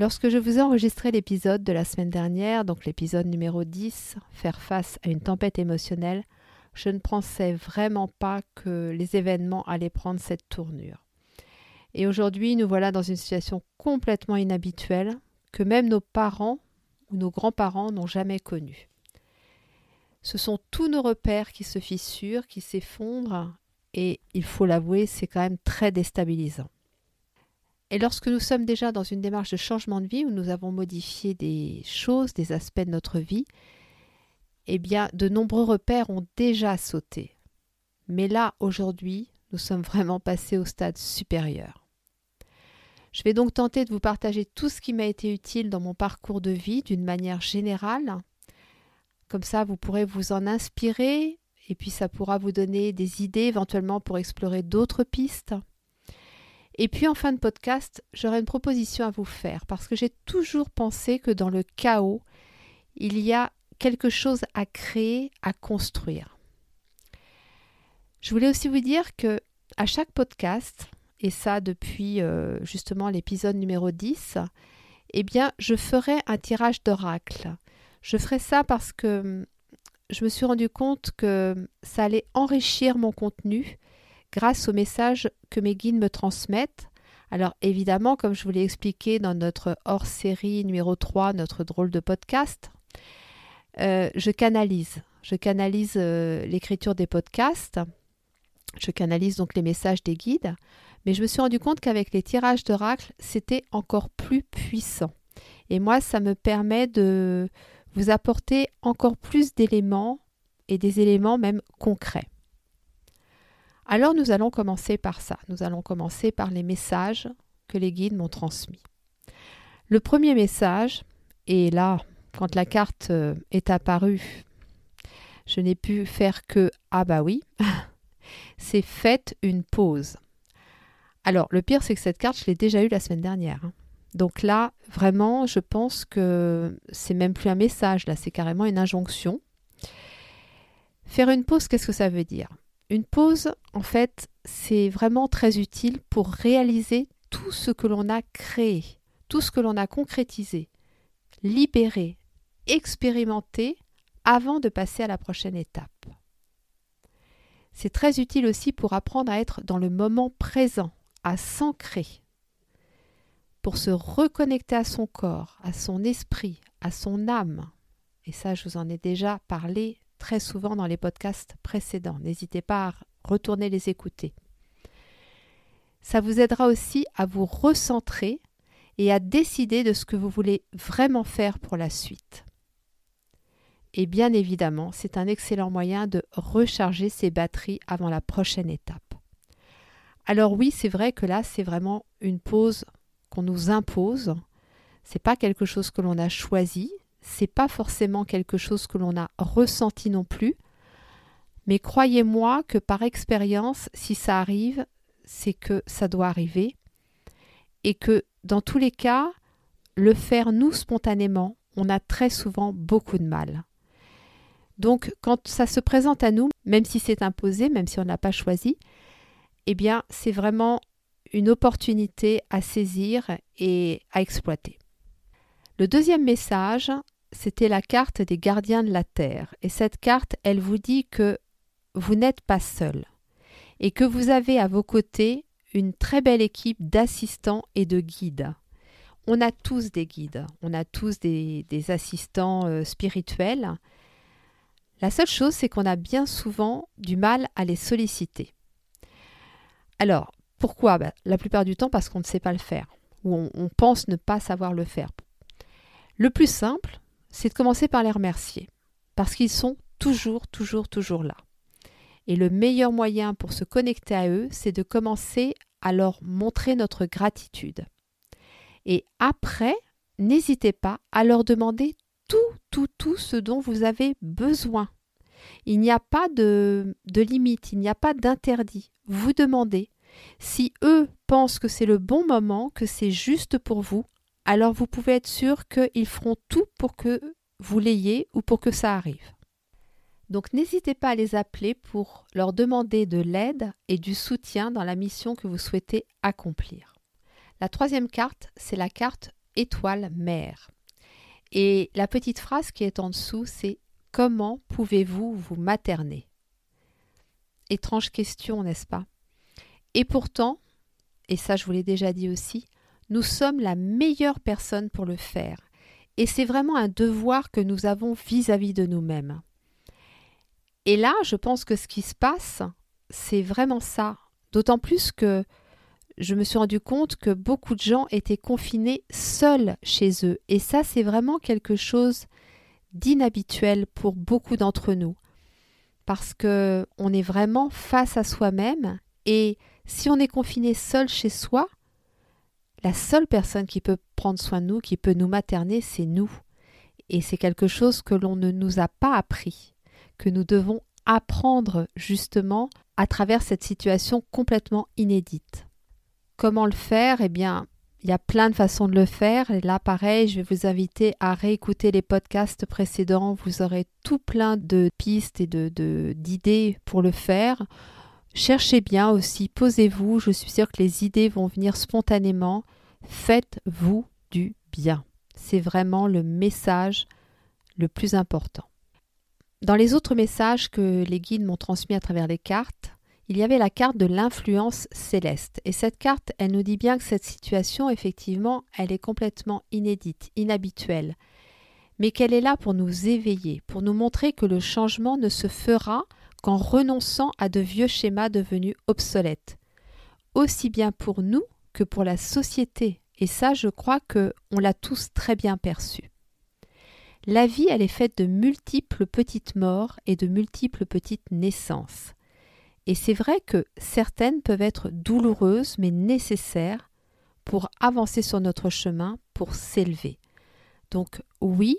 Lorsque je vous ai enregistré l'épisode de la semaine dernière, donc l'épisode numéro 10, Faire face à une tempête émotionnelle, je ne pensais vraiment pas que les événements allaient prendre cette tournure. Et aujourd'hui, nous voilà dans une situation complètement inhabituelle que même nos parents ou nos grands-parents n'ont jamais connue. Ce sont tous nos repères qui se fissurent, qui s'effondrent, et il faut l'avouer, c'est quand même très déstabilisant. Et lorsque nous sommes déjà dans une démarche de changement de vie où nous avons modifié des choses, des aspects de notre vie, eh bien, de nombreux repères ont déjà sauté. Mais là, aujourd'hui, nous sommes vraiment passés au stade supérieur. Je vais donc tenter de vous partager tout ce qui m'a été utile dans mon parcours de vie d'une manière générale. Comme ça, vous pourrez vous en inspirer et puis ça pourra vous donner des idées éventuellement pour explorer d'autres pistes. Et puis en fin de podcast, j'aurai une proposition à vous faire parce que j'ai toujours pensé que dans le chaos, il y a quelque chose à créer, à construire. Je voulais aussi vous dire que à chaque podcast, et ça depuis euh, justement l'épisode numéro 10, eh bien, je ferai un tirage d'oracle. Je ferai ça parce que hum, je me suis rendu compte que ça allait enrichir mon contenu grâce aux messages que mes guides me transmettent. Alors évidemment, comme je vous l'ai expliqué dans notre hors-série numéro 3, notre drôle de podcast, euh, je canalise. Je canalise euh, l'écriture des podcasts. Je canalise donc les messages des guides. Mais je me suis rendu compte qu'avec les tirages d'oracle, c'était encore plus puissant. Et moi, ça me permet de vous apporter encore plus d'éléments et des éléments même concrets. Alors nous allons commencer par ça. Nous allons commencer par les messages que les guides m'ont transmis. Le premier message, et là, quand la carte euh, est apparue, je n'ai pu faire que Ah bah oui, c'est faites une pause. Alors, le pire, c'est que cette carte, je l'ai déjà eue la semaine dernière. Hein. Donc là, vraiment, je pense que c'est même plus un message, là, c'est carrément une injonction. Faire une pause, qu'est-ce que ça veut dire? Une pause, en fait, c'est vraiment très utile pour réaliser tout ce que l'on a créé, tout ce que l'on a concrétisé, libéré, expérimenté avant de passer à la prochaine étape. C'est très utile aussi pour apprendre à être dans le moment présent, à s'ancrer, pour se reconnecter à son corps, à son esprit, à son âme. Et ça, je vous en ai déjà parlé très souvent dans les podcasts précédents. N'hésitez pas à retourner les écouter. Ça vous aidera aussi à vous recentrer et à décider de ce que vous voulez vraiment faire pour la suite. Et bien évidemment, c'est un excellent moyen de recharger ses batteries avant la prochaine étape. Alors oui, c'est vrai que là, c'est vraiment une pause qu'on nous impose. C'est pas quelque chose que l'on a choisi, c'est pas forcément quelque chose que l'on a ressenti non plus. Mais croyez-moi que par expérience, si ça arrive, c'est que ça doit arriver. Et que dans tous les cas, le faire nous spontanément, on a très souvent beaucoup de mal. Donc quand ça se présente à nous, même si c'est imposé, même si on n'a pas choisi, eh bien c'est vraiment une opportunité à saisir et à exploiter. Le deuxième message, c'était la carte des gardiens de la Terre. Et cette carte, elle vous dit que vous n'êtes pas seul et que vous avez à vos côtés une très belle équipe d'assistants et de guides. On a tous des guides, on a tous des, assistants euh, spirituels. La seule chose, c'est qu'on a bien souvent du mal à les solliciter. Alors, pourquoi? Ben, La plupart du temps parce qu'on ne sait pas le faire, ou on pense ne pas savoir le faire. Le plus simple, c'est de commencer par les remercier, parce qu'ils sont toujours, toujours, toujours là. Et le meilleur moyen pour se connecter à eux, c'est de commencer à leur montrer notre gratitude. Et après, n'hésitez pas à leur demander tout, tout, tout ce dont vous avez besoin. Il n'y a pas de, de limite, il n'y a pas d'interdit. Vous demandez. Si eux pensent que c'est le bon moment, que c'est juste pour vous, alors vous pouvez être sûr qu'ils feront tout pour que vous l'ayez ou pour que ça arrive. Donc n'hésitez pas à les appeler pour leur demander de l'aide et du soutien dans la mission que vous souhaitez accomplir. La troisième carte, c'est la carte étoile mère. Et la petite phrase qui est en dessous, c'est Comment pouvez-vous vous materner? Étrange question, n'est-ce pas? Et pourtant, et ça je vous l'ai déjà dit aussi, nous sommes la meilleure personne pour le faire. Et c'est vraiment un devoir que nous avons vis-à-vis de nous-mêmes. Et là, je pense que ce qui se passe, c'est vraiment ça. D'autant plus que je me suis rendu compte que beaucoup de gens étaient confinés seuls chez eux. Et ça, c'est vraiment quelque chose d'inhabituel pour beaucoup d'entre nous. Parce que on est vraiment face à soi-même et si on est confiné seul chez soi, la seule personne qui peut prendre soin de nous, qui peut nous materner, c'est nous. Et c'est quelque chose que l'on ne nous a pas appris, que nous devons apprendre justement à travers cette situation complètement inédite. Comment le faire? Eh bien, il y a plein de façons de le faire. Là, pareil, je vais vous inviter à réécouter les podcasts précédents. Vous aurez tout plein de pistes et de, d'idées pour le faire. Cherchez bien aussi, posez-vous. Je suis sûre que les idées vont venir spontanément. Faites-vous du bien. C'est vraiment le message le plus important. Dans les autres messages que les guides m'ont transmis à travers les cartes, il y avait la carte de l'influence céleste. Et cette carte, elle nous dit bien que cette situation, effectivement, elle est complètement inédite, inhabituelle, mais qu'elle est là pour nous éveiller, pour nous montrer que le changement ne se fera qu'en renonçant à de vieux schémas devenus obsolètes, aussi bien pour nous que pour la société. Et ça, je crois que on l'a tous très bien perçu. La vie, elle est faite de multiples petites morts et de multiples petites naissances. Et c'est vrai que certaines peuvent être douloureuses mais nécessaires pour avancer sur notre chemin, pour s'élever. Donc oui,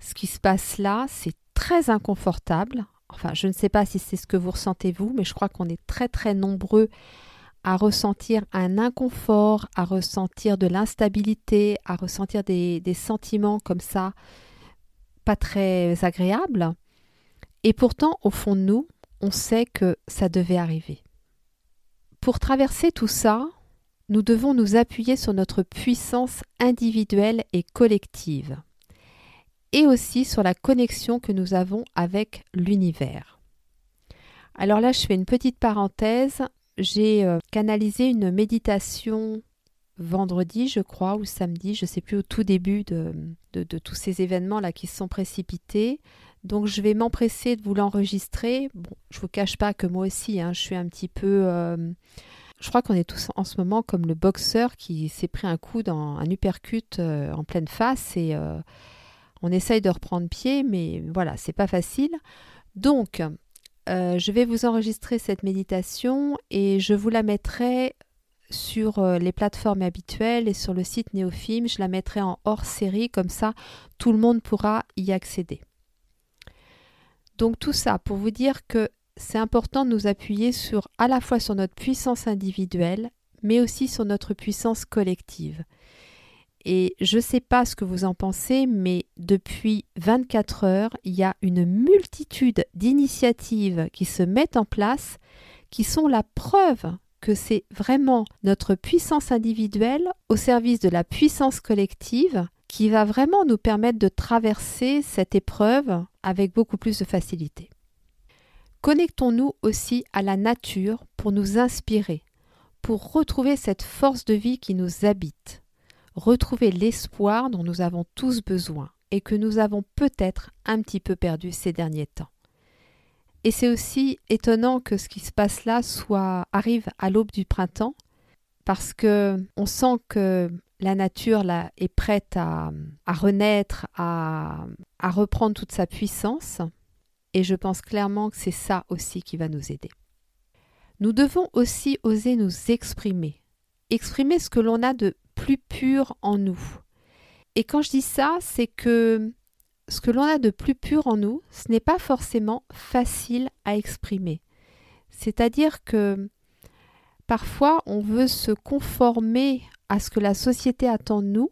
ce qui se passe là, c'est très inconfortable. Enfin, je ne sais pas si c'est ce que vous ressentez vous, mais je crois qu'on est très très nombreux à ressentir un inconfort, à ressentir de l'instabilité, à ressentir des, sentiments comme ça, pas très agréables. Et pourtant, au fond de nous, on sait que ça devait arriver. Pour traverser tout ça, nous devons nous appuyer sur notre puissance individuelle et collective, et aussi sur la connexion que nous avons avec l'univers. Alors là, je fais une petite parenthèse. J'ai euh, canalisé une méditation vendredi, je crois, ou samedi, je ne sais plus, au tout début de, tous ces événements-là qui se sont précipités. Donc je vais m'empresser de vous l'enregistrer. Bon, je vous cache pas que moi aussi, hein, je suis un petit peu. Euh, je crois qu'on est tous en ce moment comme le boxeur qui s'est pris un coup dans un uppercut euh, en pleine face et on essaye de reprendre pied, mais voilà, c'est pas facile. Donc, je vais vous enregistrer cette méditation et je vous la mettrai sur les plateformes habituelles et sur le site Néofilm. Je la mettrai en hors série, comme ça tout le monde pourra y accéder. Donc tout ça pour vous dire que c'est important de nous appuyer sur à la fois sur notre puissance individuelle, mais aussi sur notre puissance collective. Et je ne sais pas ce que vous en pensez, mais depuis 24 heures, il y a une multitude d'initiatives qui se mettent en place, qui sont la preuve que c'est vraiment notre puissance individuelle au service de la puissance collective qui va vraiment nous permettre de traverser cette épreuve avec beaucoup plus de facilité. Connectons-nous aussi à la nature pour nous inspirer, pour retrouver cette force de vie qui nous habite, retrouver l'espoir dont nous avons tous besoin et que nous avons peut-être un petit peu perdu ces derniers temps. Et c'est aussi étonnant que ce qui se passe là soit arrive à l'aube du printemps parce que on sent que la nature là, est prête à, renaître, à, à reprendre toute sa puissance. Et je pense clairement que c'est ça aussi qui va nous aider. Nous devons aussi oser nous exprimer, exprimer ce que l'on a de pur en nous. Et quand je dis ça, c'est que ce que l'on a de plus pur en nous, ce n'est pas forcément facile à exprimer. C'est-à-dire que parfois on veut se conformer à ce que la société attend de nous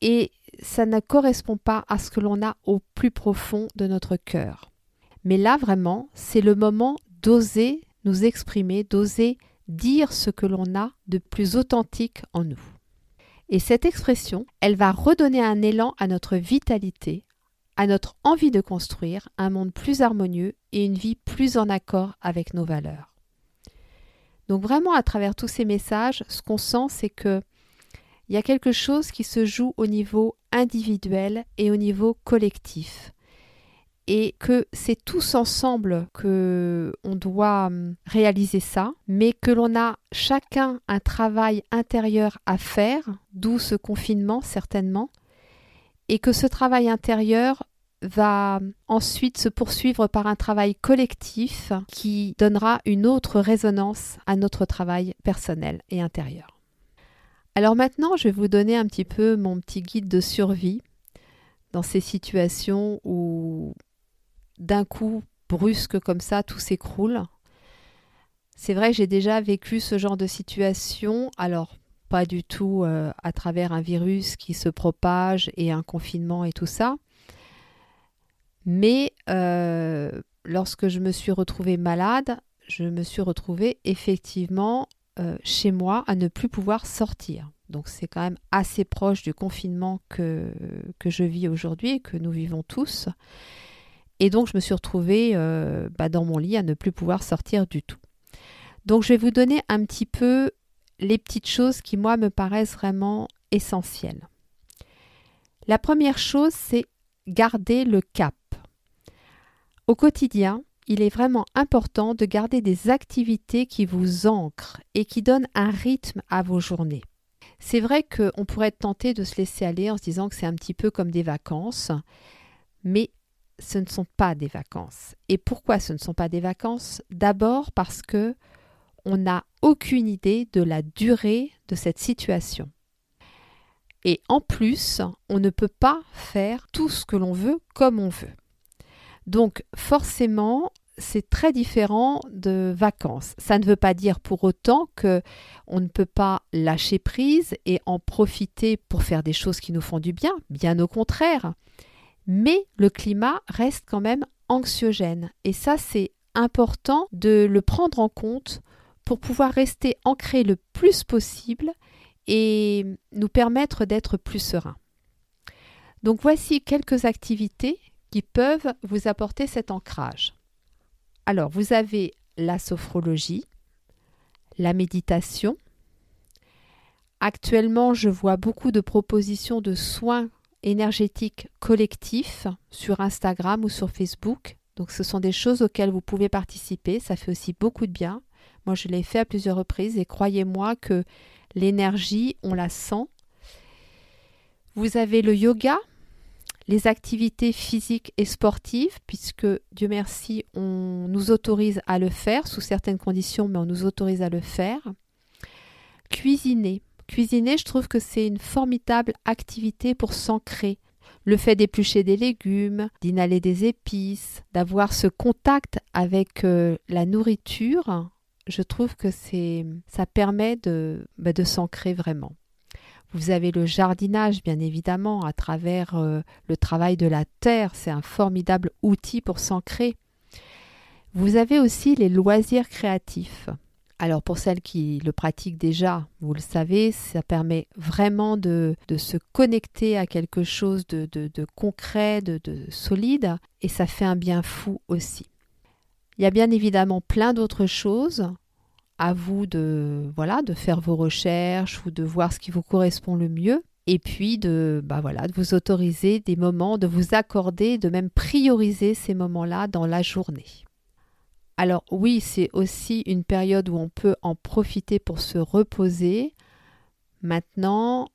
et ça ne correspond pas à ce que l'on a au plus profond de notre cœur. Mais là vraiment, c'est le moment d'oser nous exprimer, d'oser dire ce que l'on a de plus authentique en nous. Et cette expression, elle va redonner un élan à notre vitalité, à notre envie de construire un monde plus harmonieux et une vie plus en accord avec nos valeurs. Donc vraiment à travers tous ces messages, ce qu'on sent c'est que il y a quelque chose qui se joue au niveau individuel et au niveau collectif et que c'est tous ensemble que on doit hum, réaliser ça, mais que l'on a chacun un travail intérieur à faire, d'où ce confinement certainement, et que ce travail intérieur va hum, ensuite se poursuivre par un travail collectif qui donnera une autre résonance à notre travail personnel et intérieur. Alors maintenant, je vais vous donner un petit peu mon petit guide de survie dans ces situations où d'un coup, brusque comme ça, tout s'écroule. C'est vrai j'ai déjà vécu ce genre de situation, alors pas du tout euh, à travers un virus qui se propage et un confinement et tout ça, mais euh, lorsque je me suis retrouvée malade, je me suis retrouvée effectivement euh, chez moi à ne plus pouvoir sortir. Donc c'est quand même assez proche du confinement que, que je vis aujourd'hui et que nous vivons tous. Et donc, je me suis retrouvée euh, bah, dans mon lit à ne plus pouvoir sortir du tout. Donc, je vais vous donner un petit peu les petites choses qui, moi, me paraissent vraiment essentielles. La première chose, c'est garder le cap. Au quotidien, il est vraiment important de garder des activités qui vous ancrent et qui donnent un rythme à vos journées. C'est vrai qu'on pourrait être tenté de se laisser aller en se disant que c'est un petit peu comme des vacances, mais ce ne sont pas des vacances. Et pourquoi ce ne sont pas des vacances? D'abord parce que on n'a aucune idée de la durée de cette situation. Et en plus, on ne peut pas faire tout ce que l'on veut comme on veut. Donc forcément, c'est très différent de vacances. Ça ne veut pas dire pour autant que on ne peut pas lâcher prise et en profiter pour faire des choses qui nous font du bien, bien au contraire mais le climat reste quand même anxiogène. Et ça, c'est important de le prendre en compte pour pouvoir rester ancré le plus possible et nous permettre d'être plus sereins. Donc voici quelques activités qui peuvent vous apporter cet ancrage. Alors, vous avez la sophrologie, la méditation. Actuellement, je vois beaucoup de propositions de soins énergétique collectif sur Instagram ou sur Facebook. Donc ce sont des choses auxquelles vous pouvez participer. Ça fait aussi beaucoup de bien. Moi, je l'ai fait à plusieurs reprises et croyez-moi que l'énergie, on la sent. Vous avez le yoga, les activités physiques et sportives, puisque Dieu merci, on nous autorise à le faire sous certaines conditions, mais on nous autorise à le faire. Cuisiner. Cuisiner, je trouve que c'est une formidable activité pour s'ancrer. Le fait d'éplucher des légumes, d'inhaler des épices, d'avoir ce contact avec euh, la nourriture, je trouve que ça permet de, bah, de s'ancrer vraiment. Vous avez le jardinage, bien évidemment, à travers euh, le travail de la terre. C'est un formidable outil pour s'ancrer. Vous avez aussi les loisirs créatifs. Alors pour celles qui le pratiquent déjà, vous le savez, ça permet vraiment de, se connecter à quelque chose de, concret, de, solide, et ça fait un bien fou aussi. Il y a bien évidemment plein d'autres choses. À vous de voilà de faire vos recherches ou de voir ce qui vous correspond le mieux et puis de bah voilà de vous autoriser des moments, de vous accorder, de même prioriser ces moments-là dans la journée. Alors oui, c'est aussi une période où on peut en profiter pour se reposer. Maintenant,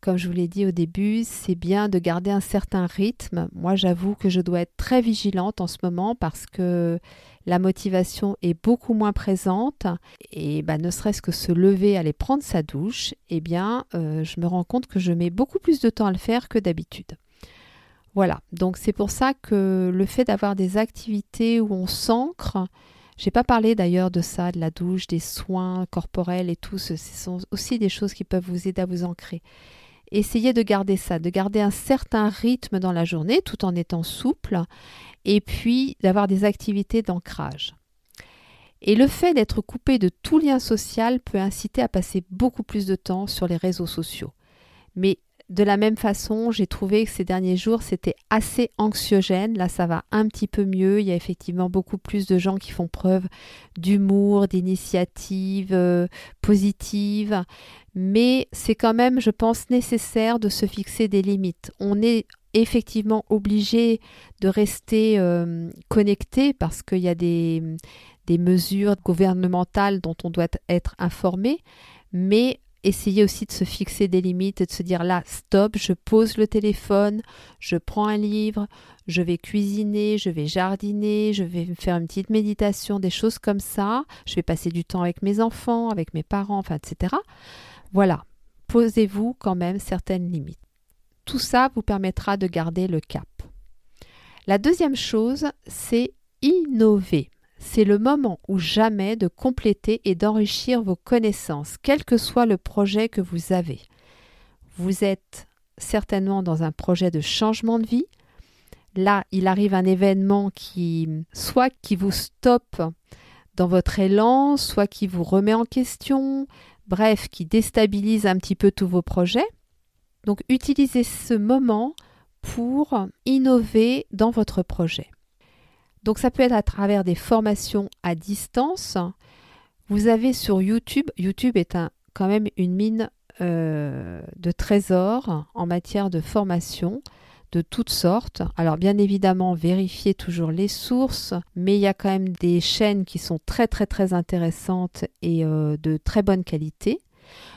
comme je vous l'ai dit au début, c'est bien de garder un certain rythme. Moi, j'avoue que je dois être très vigilante en ce moment parce que la motivation est beaucoup moins présente et bah, ne serait-ce que se lever, aller prendre sa douche, eh bien, euh, je me rends compte que je mets beaucoup plus de temps à le faire que d'habitude. Voilà, donc c'est pour ça que le fait d'avoir des activités où on s'ancre, j'ai pas parlé d'ailleurs de ça, de la douche, des soins corporels et tout, ce sont aussi des choses qui peuvent vous aider à vous ancrer. Essayez de garder ça, de garder un certain rythme dans la journée tout en étant souple et puis d'avoir des activités d'ancrage. Et le fait d'être coupé de tout lien social peut inciter à passer beaucoup plus de temps sur les réseaux sociaux. Mais de la même façon, j'ai trouvé que ces derniers jours, c'était assez anxiogène. Là, ça va un petit peu mieux. Il y a effectivement beaucoup plus de gens qui font preuve d'humour, d'initiative euh, positive. Mais c'est quand même, je pense, nécessaire de se fixer des limites. On est effectivement obligé de rester euh, connecté parce qu'il y a des, des mesures gouvernementales dont on doit être informé. Mais Essayez aussi de se fixer des limites et de se dire là, stop, je pose le téléphone, je prends un livre, je vais cuisiner, je vais jardiner, je vais faire une petite méditation, des choses comme ça. Je vais passer du temps avec mes enfants, avec mes parents, enfin, etc. Voilà, posez-vous quand même certaines limites. Tout ça vous permettra de garder le cap. La deuxième chose, c'est innover c'est le moment ou jamais de compléter et d'enrichir vos connaissances, quel que soit le projet que vous avez. Vous êtes certainement dans un projet de changement de vie. Là, il arrive un événement qui soit qui vous stoppe dans votre élan, soit qui vous remet en question, bref, qui déstabilise un petit peu tous vos projets. Donc utilisez ce moment pour innover dans votre projet. Donc ça peut être à travers des formations à distance. Vous avez sur YouTube, YouTube est quand même une mine euh, de trésors en matière de formation de toutes sortes. Alors bien évidemment, vérifiez toujours les sources, mais il y a quand même des chaînes qui sont très très très intéressantes et euh, de très bonne qualité.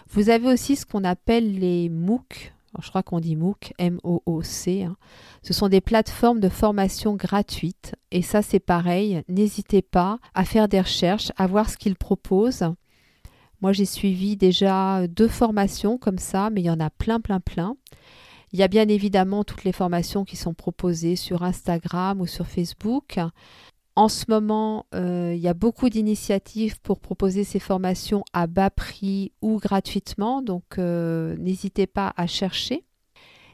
Vous avez aussi ce qu'on appelle les MOOC, je crois qu'on dit MOOC, M-O-O-C. Hein. Ce sont des plateformes de formation gratuites. Et ça, c'est pareil. N'hésitez pas à faire des recherches, à voir ce qu'ils proposent. Moi, j'ai suivi déjà deux formations comme ça, mais il y en a plein, plein, plein. Il y a bien évidemment toutes les formations qui sont proposées sur Instagram ou sur Facebook. En ce moment, euh, il y a beaucoup d'initiatives pour proposer ces formations à bas prix ou gratuitement, donc euh, n'hésitez pas à chercher.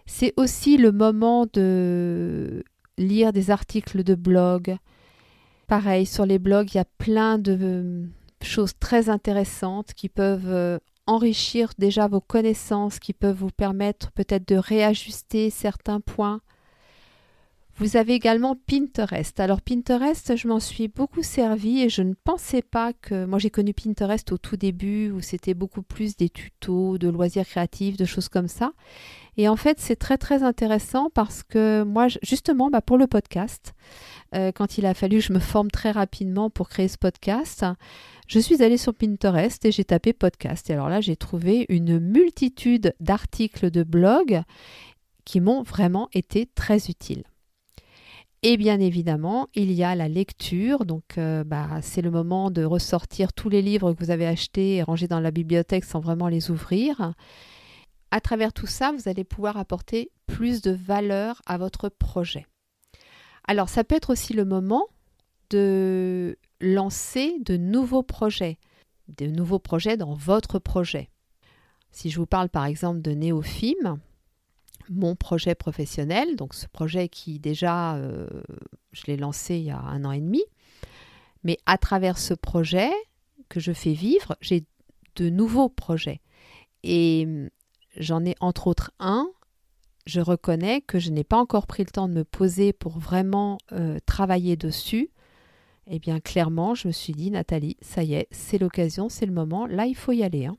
C'est aussi le moment de lire des articles de blog. Pareil, sur les blogs, il y a plein de choses très intéressantes qui peuvent euh, enrichir déjà vos connaissances, qui peuvent vous permettre peut-être de réajuster certains points vous avez également Pinterest. Alors Pinterest, je m'en suis beaucoup servi et je ne pensais pas que... Moi j'ai connu Pinterest au tout début où c'était beaucoup plus des tutos, de loisirs créatifs, de choses comme ça. Et en fait c'est très très intéressant parce que moi justement bah, pour le podcast, euh, quand il a fallu que je me forme très rapidement pour créer ce podcast, je suis allée sur Pinterest et j'ai tapé podcast. Et alors là j'ai trouvé une multitude d'articles de blog qui m'ont vraiment été très utiles. Et bien évidemment, il y a la lecture. Donc, euh, bah, c'est le moment de ressortir tous les livres que vous avez achetés et rangés dans la bibliothèque sans vraiment les ouvrir. À travers tout ça, vous allez pouvoir apporter plus de valeur à votre projet. Alors, ça peut être aussi le moment de lancer de nouveaux projets, de nouveaux projets dans votre projet. Si je vous parle par exemple de Néophime, mon projet professionnel, donc ce projet qui déjà, euh, je l'ai lancé il y a un an et demi, mais à travers ce projet que je fais vivre, j'ai de nouveaux projets. Et hum, j'en ai entre autres un, je reconnais que je n'ai pas encore pris le temps de me poser pour vraiment euh, travailler dessus. Eh bien, clairement, je me suis dit, Nathalie, ça y est, c'est l'occasion, c'est le moment, là, il faut y aller. Hein.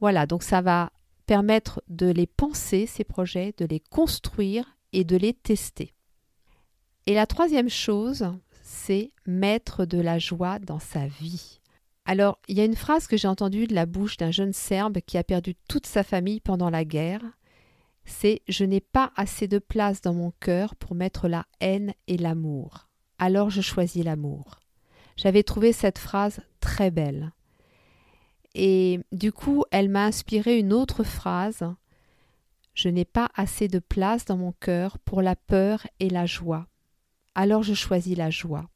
Voilà, donc ça va permettre de les penser, ces projets, de les construire et de les tester. Et la troisième chose, c'est mettre de la joie dans sa vie. Alors, il y a une phrase que j'ai entendue de la bouche d'un jeune Serbe qui a perdu toute sa famille pendant la guerre, c'est Je n'ai pas assez de place dans mon cœur pour mettre la haine et l'amour. Alors je choisis l'amour. J'avais trouvé cette phrase très belle. Et du coup, elle m'a inspiré une autre phrase. Je n'ai pas assez de place dans mon cœur pour la peur et la joie. Alors je choisis la joie.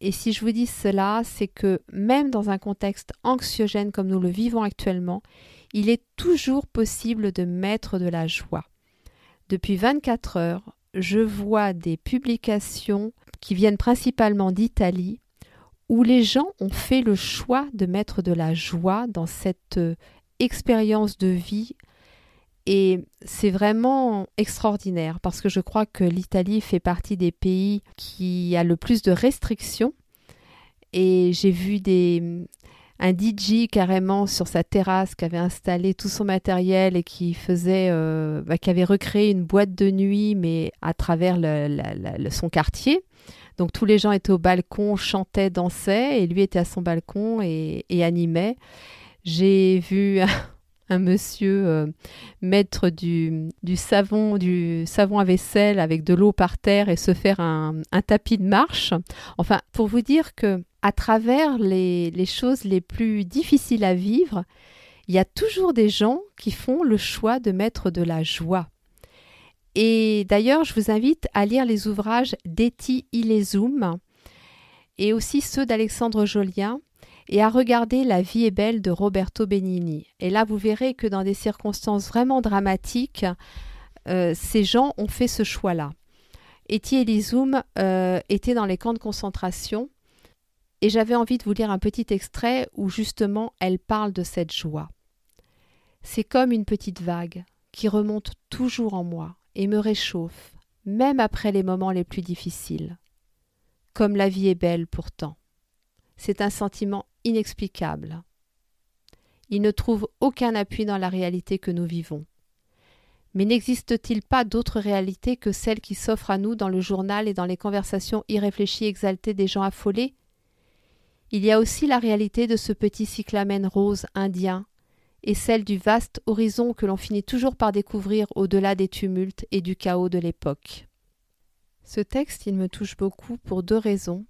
Et si je vous dis cela, c'est que même dans un contexte anxiogène comme nous le vivons actuellement, il est toujours possible de mettre de la joie. Depuis 24 heures, je vois des publications qui viennent principalement d'Italie où les gens ont fait le choix de mettre de la joie dans cette euh, expérience de vie et c'est vraiment extraordinaire parce que je crois que l'Italie fait partie des pays qui a le plus de restrictions. Et j'ai vu des, un DJ carrément sur sa terrasse qui avait installé tout son matériel et qui faisait, euh, bah, qui avait recréé une boîte de nuit, mais à travers son quartier. Donc tous les gens étaient au balcon, chantaient, dansaient, et lui était à son balcon et, animait. J'ai vu un monsieur euh, mettre du, du, savon, du savon à vaisselle avec de l'eau par terre et se faire un, tapis de marche. Enfin, pour vous dire que à travers les, choses les plus difficiles à vivre, il y a toujours des gens qui font le choix de mettre de la joie. Et d'ailleurs, je vous invite à lire les ouvrages d'Eti Ilezoum et aussi ceux d'Alexandre Jolien et à regarder La vie est belle de Roberto Benigni. Et là, vous verrez que dans des circonstances vraiment dramatiques, euh, ces gens ont fait ce choix-là. Eti Elizoum euh, était dans les camps de concentration et j'avais envie de vous lire un petit extrait où justement elle parle de cette joie. C'est comme une petite vague qui remonte toujours en moi et me réchauffe, même après les moments les plus difficiles. Comme la vie est belle pourtant. C'est un sentiment inexplicable. Il ne trouve aucun appui dans la réalité que nous vivons. Mais n'existe-t-il pas d'autre réalité que celle qui s'offre à nous dans le journal et dans les conversations irréfléchies exaltées des gens affolés? Il y a aussi la réalité de ce petit cyclamen rose indien et celle du vaste horizon que l'on finit toujours par découvrir au-delà des tumultes et du chaos de l'époque. Ce texte, il me touche beaucoup pour deux raisons.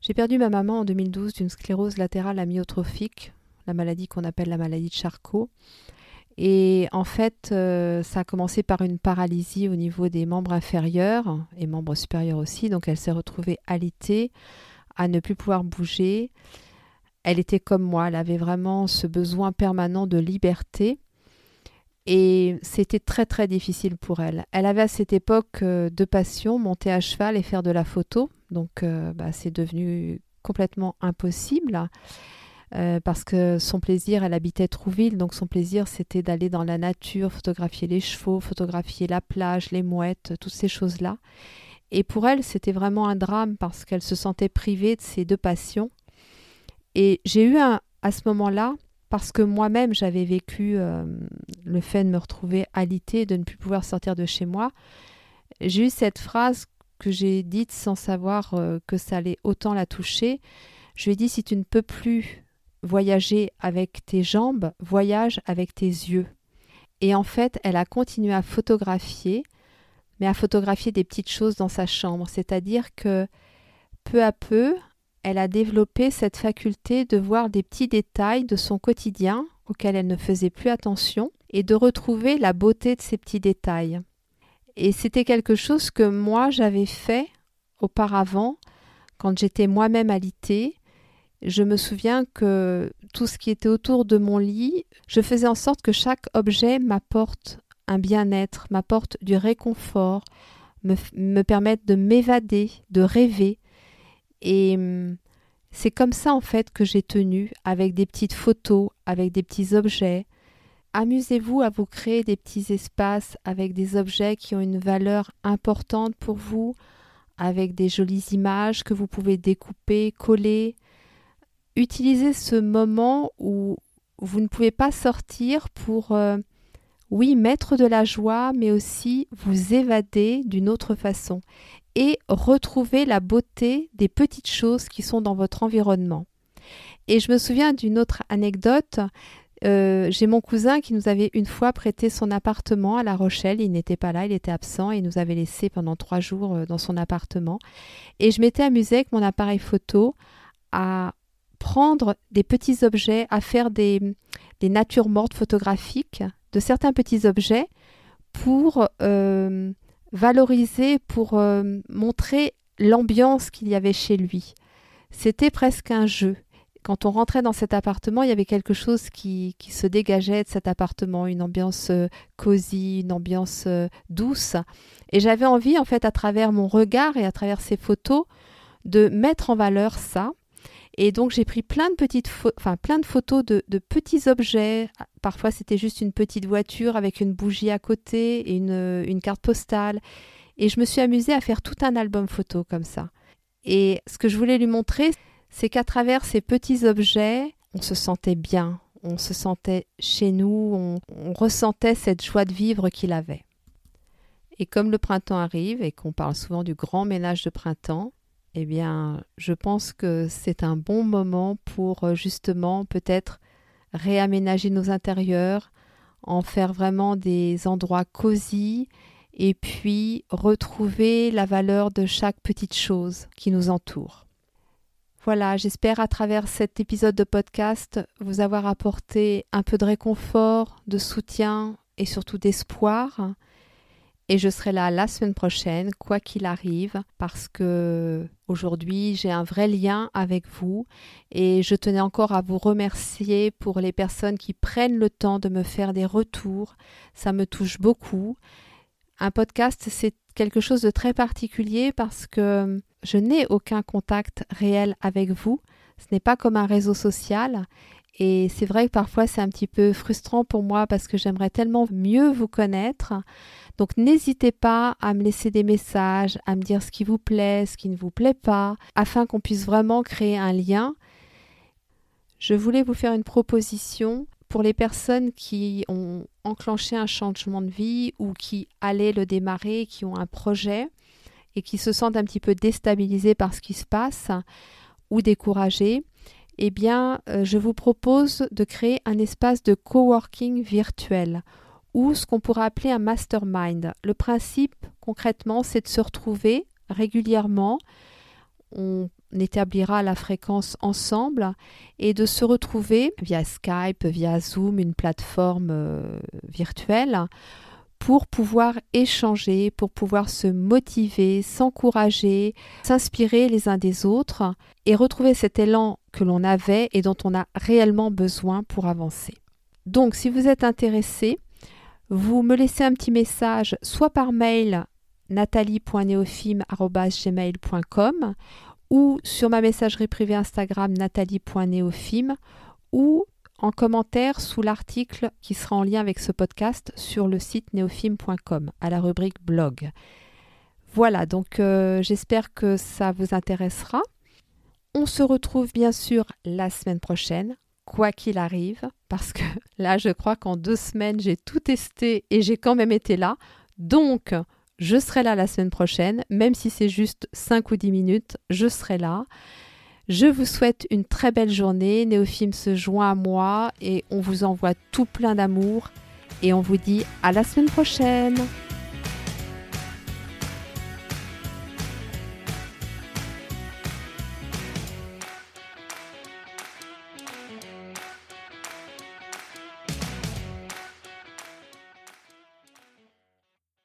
J'ai perdu ma maman en 2012 d'une sclérose latérale amyotrophique, la maladie qu'on appelle la maladie de Charcot. Et en fait, euh, ça a commencé par une paralysie au niveau des membres inférieurs et membres supérieurs aussi. Donc elle s'est retrouvée alitée, à ne plus pouvoir bouger. Elle était comme moi, elle avait vraiment ce besoin permanent de liberté. Et c'était très très difficile pour elle. Elle avait à cette époque euh, deux passions, monter à cheval et faire de la photo. Donc euh, bah, c'est devenu complètement impossible. Euh, parce que son plaisir, elle habitait Trouville, donc son plaisir c'était d'aller dans la nature, photographier les chevaux, photographier la plage, les mouettes, toutes ces choses-là. Et pour elle, c'était vraiment un drame parce qu'elle se sentait privée de ces deux passions. Et j'ai eu un, à ce moment-là parce que moi-même j'avais vécu euh, le fait de me retrouver alité, de ne plus pouvoir sortir de chez moi, j'ai eu cette phrase que j'ai dite sans savoir euh, que ça allait autant la toucher. Je lui ai dit si tu ne peux plus voyager avec tes jambes, voyage avec tes yeux. Et en fait, elle a continué à photographier, mais à photographier des petites choses dans sa chambre, c'est-à-dire que peu à peu, elle a développé cette faculté de voir des petits détails de son quotidien auxquels elle ne faisait plus attention et de retrouver la beauté de ces petits détails. Et c'était quelque chose que moi j'avais fait auparavant quand j'étais moi-même alitée. Je me souviens que tout ce qui était autour de mon lit, je faisais en sorte que chaque objet m'apporte un bien-être, m'apporte du réconfort, me, me permette de m'évader, de rêver, et hum, c'est comme ça en fait que j'ai tenu, avec des petites photos, avec des petits objets. Amusez-vous à vous créer des petits espaces avec des objets qui ont une valeur importante pour vous, avec des jolies images que vous pouvez découper, coller. Utilisez ce moment où vous ne pouvez pas sortir pour, euh, oui, mettre de la joie, mais aussi vous évader d'une autre façon et retrouver la beauté des petites choses qui sont dans votre environnement. Et je me souviens d'une autre anecdote. euh, j'ai mon cousin qui nous avait une fois prêté son appartement à La Rochelle. Il n'était pas là, il était absent et il nous avait laissé pendant trois jours euh, dans son appartement. Et je m'étais amusée avec mon appareil photo à prendre des petits objets, à faire des, des natures mortes photographiques de certains petits objets pour euh, valoriser, pour montrer l'ambiance qu'il y avait chez lui. C'était presque un jeu quand on rentrait dans cet appartement, il y avait quelque chose qui, qui se dégageait de cet appartement, une ambiance euh, cosy, une ambiance euh, douce. Et j'avais envie, en fait, à travers mon regard et à travers ces photos, de mettre en valeur ça. Et donc j'ai pris plein de petites, enfin plein de photos de, de petits objets. Parfois c'était juste une petite voiture avec une bougie à côté et une, une carte postale. Et je me suis amusée à faire tout un album photo comme ça. Et ce que je voulais lui montrer, c'est qu'à travers ces petits objets, on se sentait bien, on se sentait chez nous, on, ressentait cette joie de vivre qu'il avait. Et comme le printemps arrive et qu'on parle souvent du grand ménage de printemps, eh bien, je pense que c'est un bon moment pour euh, justement peut-être réaménager nos intérieurs, en faire vraiment des endroits cosy et puis retrouver la valeur de chaque petite chose qui nous entoure. Voilà, j'espère à travers cet épisode de podcast vous avoir apporté un peu de réconfort, de soutien et surtout d'espoir. Et je serai là la semaine prochaine, quoi qu'il arrive, parce que aujourd'hui j'ai un vrai lien avec vous et je tenais encore à vous remercier pour les personnes qui prennent le temps de me faire des retours. Ça me touche beaucoup. Un podcast, c'est quelque chose de très particulier parce que je n'ai aucun contact réel avec vous. Ce n'est pas comme un réseau social. Et c'est vrai que parfois c'est un petit peu frustrant pour moi parce que j'aimerais tellement mieux vous connaître. Donc n'hésitez pas à me laisser des messages, à me dire ce qui vous plaît, ce qui ne vous plaît pas, afin qu'on puisse vraiment créer un lien. Je voulais vous faire une proposition pour les personnes qui ont enclenché un changement de vie ou qui allaient le démarrer, qui ont un projet et qui se sentent un petit peu déstabilisés par ce qui se passe ou découragés, eh bien, euh, je vous propose de créer un espace de coworking virtuel ou ce qu'on pourrait appeler un mastermind. Le principe, concrètement, c'est de se retrouver régulièrement. On établira la fréquence ensemble et de se retrouver via Skype, via Zoom, une plateforme euh, virtuelle pour pouvoir échanger, pour pouvoir se motiver, s'encourager, s'inspirer les uns des autres et retrouver cet élan que l'on avait et dont on a réellement besoin pour avancer. Donc si vous êtes intéressé, vous me laissez un petit message soit par mail nathalie.neofim.gmail.com ou sur ma messagerie privée Instagram nathalie.neofim ou en commentaire sous l'article qui sera en lien avec ce podcast sur le site neofilm.com à la rubrique blog. Voilà, donc euh, j'espère que ça vous intéressera. On se retrouve bien sûr la semaine prochaine, quoi qu'il arrive, parce que là je crois qu'en deux semaines j'ai tout testé et j'ai quand même été là. Donc je serai là la semaine prochaine, même si c'est juste 5 ou 10 minutes, je serai là. Je vous souhaite une très belle journée. Néophime se joint à moi et on vous envoie tout plein d'amour. Et on vous dit à la semaine prochaine.